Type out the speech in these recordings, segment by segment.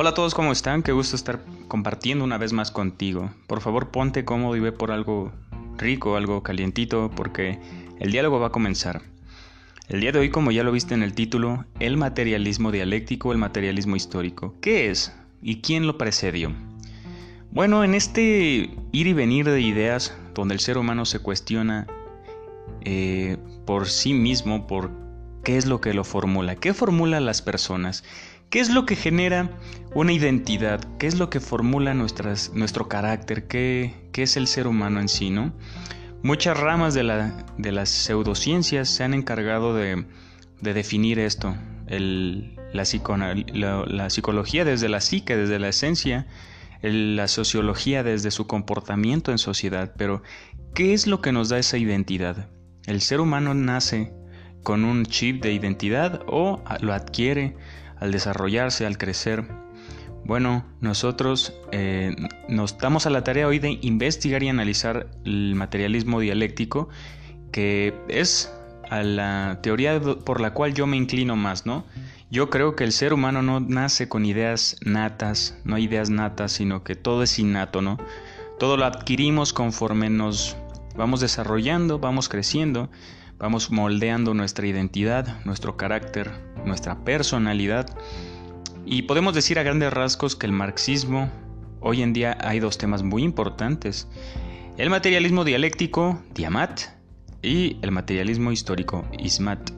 Hola a todos, ¿cómo están? Qué gusto estar compartiendo una vez más contigo. Por favor, ponte cómodo y ve por algo rico, algo calientito, porque el diálogo va a comenzar. El día de hoy, como ya lo viste en el título, el materialismo dialéctico, el materialismo histórico. ¿Qué es? ¿Y quién lo precedió? Bueno, en este ir y venir de ideas, donde el ser humano se cuestiona eh, por sí mismo, por qué es lo que lo formula, qué formula las personas, ¿Qué es lo que genera una identidad? ¿Qué es lo que formula nuestro carácter? ¿Qué, ¿Qué, es el ser humano en sí? ¿no? Muchas ramas de, la, de las pseudociencias se han encargado de, de definir esto. El, la, la, psicología desde la psique, desde la esencia, la sociología desde su comportamiento en sociedad. Pero, ¿qué es lo que nos da esa identidad? ¿El ser humano nace con un chip de identidad o lo adquiere al desarrollarse, al crecer. Bueno, nosotros eh, nos damos a la tarea hoy de investigar y analizar el materialismo dialéctico, que es a la teoría por la cual yo me inclino más, ¿no? Yo creo que el ser humano no nace con ideas natas, no hay ideas natas, sino que todo es innato, ¿no? Todo lo adquirimos conforme nos vamos desarrollando, vamos creciendo, vamos moldeando nuestra identidad, nuestro carácter, nuestra personalidad. Y podemos decir a grandes rasgos que el marxismo, hoy en día hay dos temas muy importantes. El materialismo dialéctico, Diamat, y el materialismo histórico, Ismat.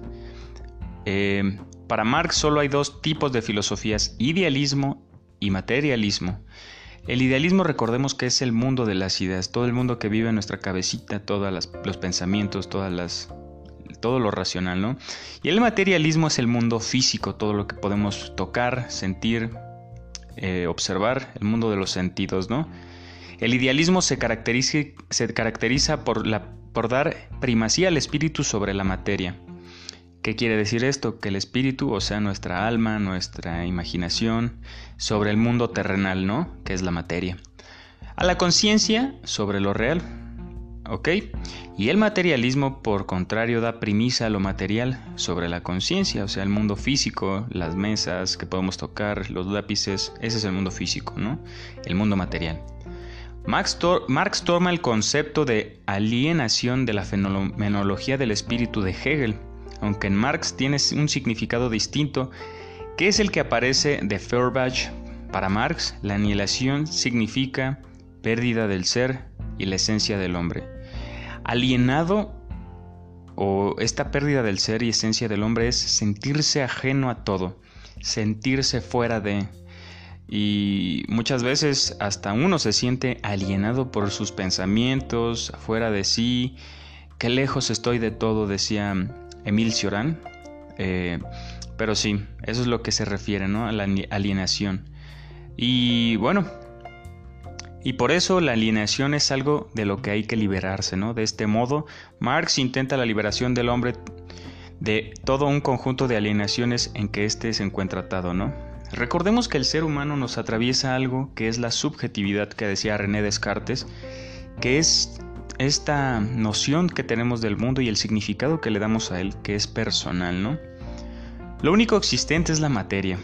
Eh, para Marx solo hay dos tipos de filosofías, idealismo y materialismo. El idealismo recordemos que es el mundo de las ideas, todo el mundo que vive en nuestra cabecita, todos los pensamientos, todas las todo lo racional, ¿no? Y el materialismo es el mundo físico, todo lo que podemos tocar, sentir, eh, observar, el mundo de los sentidos, ¿no? El idealismo se caracteriza, se caracteriza por, la, por dar primacía al espíritu sobre la materia. ¿Qué quiere decir esto? Que el espíritu, o sea, nuestra alma, nuestra imaginación, sobre el mundo terrenal, ¿no? Que es la materia. A la conciencia sobre lo real, ¿ok? Y el materialismo, por contrario, da premisa a lo material sobre la conciencia, o sea, el mundo físico, las mesas que podemos tocar, los lápices, ese es el mundo físico, ¿no? El mundo material. Marx, toma el concepto de alienación de la fenomenología del espíritu de Hegel, aunque en Marx tiene un significado distinto, que es el que aparece de Feuerbach. Para Marx, la anihilación significa pérdida del ser y la esencia del hombre. Alienado o esta pérdida del ser y esencia del hombre es sentirse ajeno a todo, sentirse fuera de... Y muchas veces hasta uno se siente alienado por sus pensamientos, fuera de sí. Qué lejos estoy de todo, decía Emil Cioran. Eh, pero sí, eso es lo que se refiere, ¿no? A la alienación. Y bueno, y por eso la alienación es algo de lo que hay que liberarse, ¿no? De este modo, Marx intenta la liberación del hombre de todo un conjunto de alienaciones en que éste se encuentra atado, ¿no? Recordemos que el ser humano nos atraviesa algo que es la subjetividad que decía René Descartes, que es esta noción que tenemos del mundo y el significado que le damos a él, que es personal, ¿no? Lo único existente es la materia,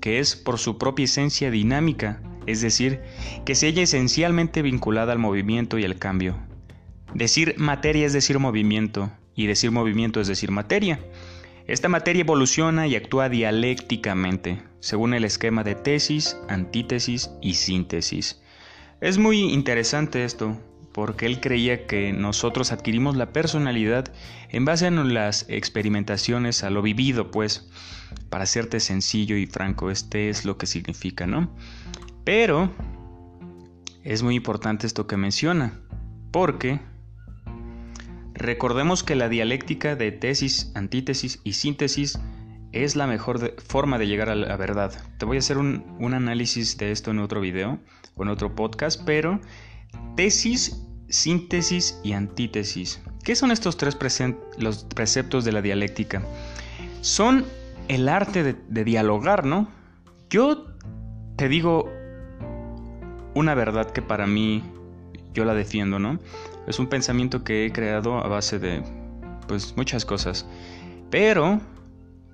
que es por su propia esencia dinámica, es decir, que se halla esencialmente vinculada al movimiento y al cambio. Decir materia es decir movimiento, y decir movimiento es decir materia. Esta materia evoluciona y actúa dialécticamente, según el esquema de tesis, antítesis y síntesis. Es muy interesante esto, porque él creía que nosotros adquirimos la personalidad en base a las experimentaciones, a lo vivido, pues, para serte sencillo y franco, este es lo que significa, ¿no? Pero es muy importante esto que menciona, porque recordemos que la dialéctica de tesis, antítesis y síntesis es la mejor forma de llegar a la verdad. Te voy a hacer un, análisis de esto en otro video o en otro podcast, pero tesis, síntesis y antítesis. ¿Qué son estos tres los preceptos de la dialéctica? Son el arte de dialogar, ¿no? Yo te digo una verdad que para mí yo la defiendo, ¿no? Es un pensamiento que he creado a base de pues muchas cosas. Pero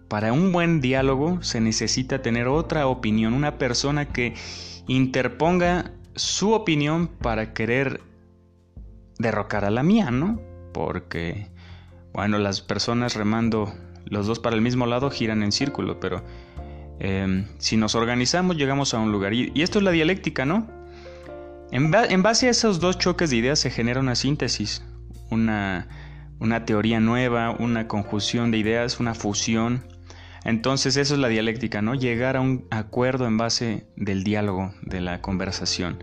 para un buen diálogo se necesita tener otra opinión, una persona que interponga su opinión para querer derrocar a la mía, ¿no? Porque, bueno, las personas remando los dos para el mismo lado giran en círculo, pero em, si nos organizamos llegamos a un lugar. Y, esto es la dialéctica, ¿no? En, base a esos dos choques de ideas se genera una síntesis, una, una teoría nueva, una conjunción de ideas, una fusión. Entonces eso es la dialéctica, ¿no? Llegar a un acuerdo en base del diálogo, de la conversación.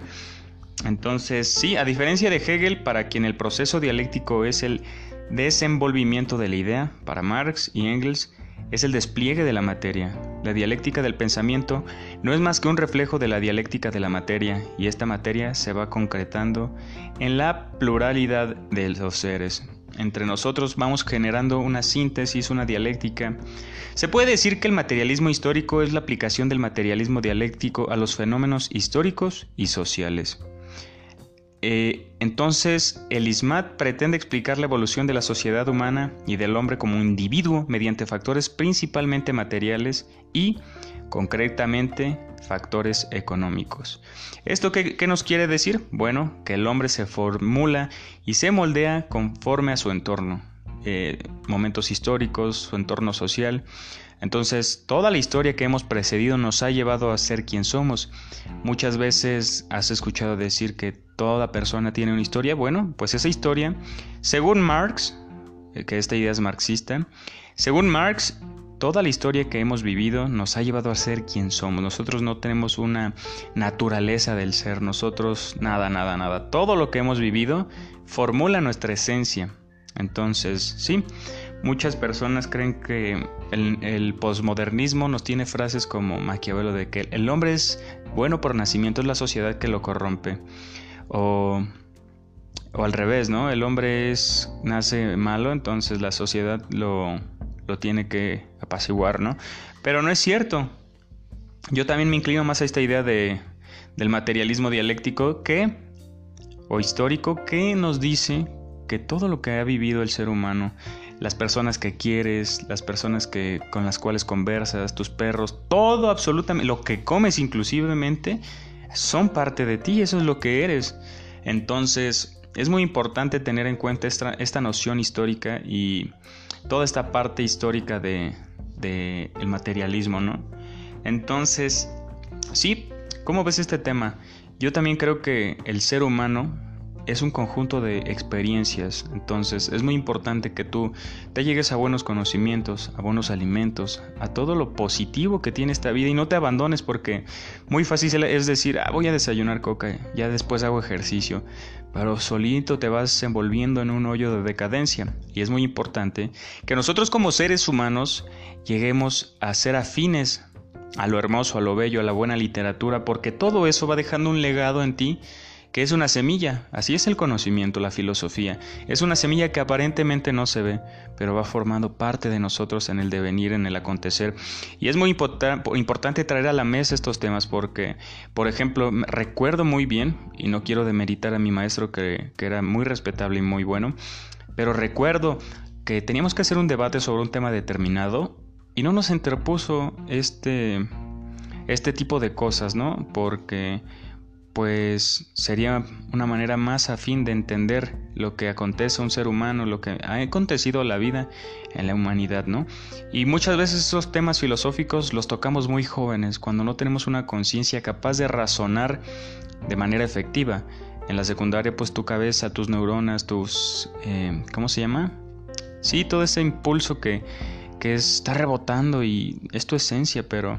Entonces, sí, a diferencia de Hegel, para quien el proceso dialéctico es el desenvolvimiento de la idea, para Marx y Engels es el despliegue de la materia. La dialéctica del pensamiento no es más que un reflejo de la dialéctica de la materia, y esta materia se va concretando en la pluralidad de los seres entre nosotros vamos generando una síntesis, una dialéctica. Se puede decir que el materialismo histórico es la aplicación del materialismo dialéctico a los fenómenos históricos y sociales. Eh, entonces, el ISMAT pretende explicar la evolución de la sociedad humana y del hombre como individuo mediante factores principalmente materiales y, concretamente, factores económicos. ¿Esto qué, nos quiere decir? Bueno, que el hombre se formula y se moldea conforme a su entorno, eh, momentos históricos, su entorno social. Entonces, toda la historia que hemos precedido nos ha llevado a ser quien somos. Muchas veces has escuchado decir que toda persona tiene una historia. Bueno, pues esa historia, según Marx, eh, que esta idea es marxista, según Marx, Toda la historia que hemos vivido nos ha llevado a ser quien somos. Nosotros no tenemos una naturaleza del ser. Nosotros nada, nada, nada. Todo lo que hemos vivido formula nuestra esencia. Entonces, sí, muchas personas creen que el, posmodernismo nos tiene frases como Maquiavelo de que el hombre es bueno por nacimiento, es la sociedad que lo corrompe. O o al revés, ¿no? El hombre es nace malo, entonces la sociedad lo lo tiene que apaciguar, ¿no? Pero no es cierto. Yo también me inclino más a esta idea de, del materialismo dialéctico que, o histórico, que nos dice que todo lo que ha vivido el ser humano, las personas que quieres, las personas que, con las cuales conversas, tus perros, todo absolutamente, lo que comes inclusivemente, son parte de ti, eso es lo que eres. Entonces, es muy importante tener en cuenta esta, esta noción histórica y toda esta parte histórica de, el materialismo, ¿no? Entonces, sí, ¿cómo ves este tema? Yo también creo que el ser humano es un conjunto de experiencias, entonces es muy importante que tú te llegues a buenos conocimientos, a buenos alimentos, a todo lo positivo que tiene esta vida y no te abandones porque muy fácil es decir, ah, voy a desayunar coca, ya después hago ejercicio, pero solito te vas envolviendo en un hoyo de decadencia. Y es muy importante que nosotros como seres humanos lleguemos a ser afines a lo hermoso, a lo bello, a la buena literatura, porque todo eso va dejando un legado en ti que es una semilla, así es el conocimiento, la filosofía. Es una semilla que aparentemente no se ve, pero va formando parte de nosotros en el devenir, en el acontecer. Y es muy importante traer a la mesa estos temas porque, por ejemplo, recuerdo muy bien, y no quiero demeritar a mi maestro que, que era muy respetable y muy bueno, pero recuerdo que teníamos que hacer un debate sobre un tema determinado y no nos interpuso este, este tipo de cosas, ¿no? Porque pues sería una manera más afín de entender lo que acontece a un ser humano, lo que ha acontecido a la vida en la humanidad, ¿no? Y muchas veces esos temas filosóficos los tocamos muy jóvenes, cuando no tenemos una conciencia capaz de razonar de manera efectiva. En la secundaria, pues tu cabeza, tus neuronas, tus... Eh, ¿Cómo se llama? Sí, todo ese impulso que, que está rebotando y es tu esencia, pero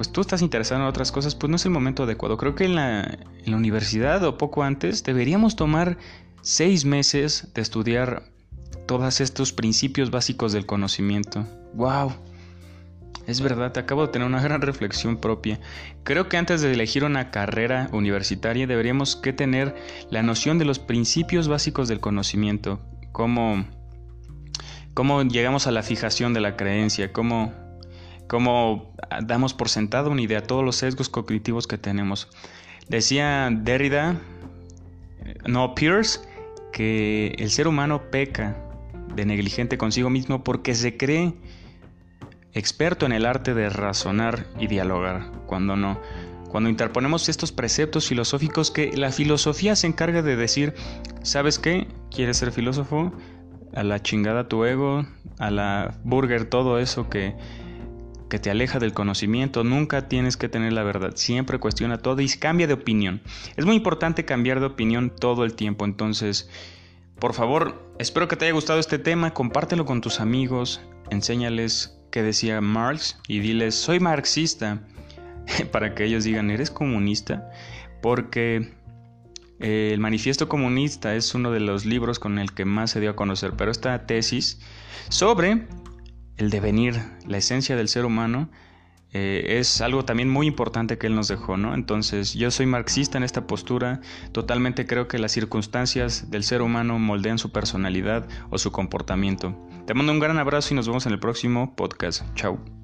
pues tú estás interesado en otras cosas, pues no es el momento adecuado. Creo que en la, universidad o poco antes deberíamos tomar seis meses de estudiar todos estos principios básicos del conocimiento. ¡Wow! Es verdad, acabo de tener una gran reflexión propia. Creo que antes de elegir una carrera universitaria deberíamos que tener la noción de los principios básicos del conocimiento, cómo, cómo llegamos a la fijación de la creencia, cómo cómo damos por sentado una idea, todos los sesgos cognitivos que tenemos. Decía Derrida, no Pierce, que el ser humano peca de negligente consigo mismo porque se cree experto en el arte de razonar y dialogar, cuando no. Cuando interponemos estos preceptos filosóficos que la filosofía se encarga de decir, ¿sabes qué? ¿Quieres ser filósofo? A la chingada tu ego, a la burger, todo eso que, que te aleja del conocimiento. Nunca tienes que tener la verdad. Siempre cuestiona todo y cambia de opinión. Es muy importante cambiar de opinión todo el tiempo. Entonces, por favor, espero que te haya gustado este tema. Compártelo con tus amigos. Enséñales qué decía Marx y diles, soy marxista. para que ellos digan, ¿eres comunista? Porque eh, el manifiesto comunista es uno de los libros con el que más se dio a conocer, pero esta tesis sobre el devenir, la esencia del ser humano, eh, es algo también muy importante que él nos dejó, ¿no? Entonces, yo soy marxista en esta postura, totalmente creo que las circunstancias del ser humano moldean su personalidad o su comportamiento. Te mando un gran abrazo y nos vemos en el próximo podcast. Chao.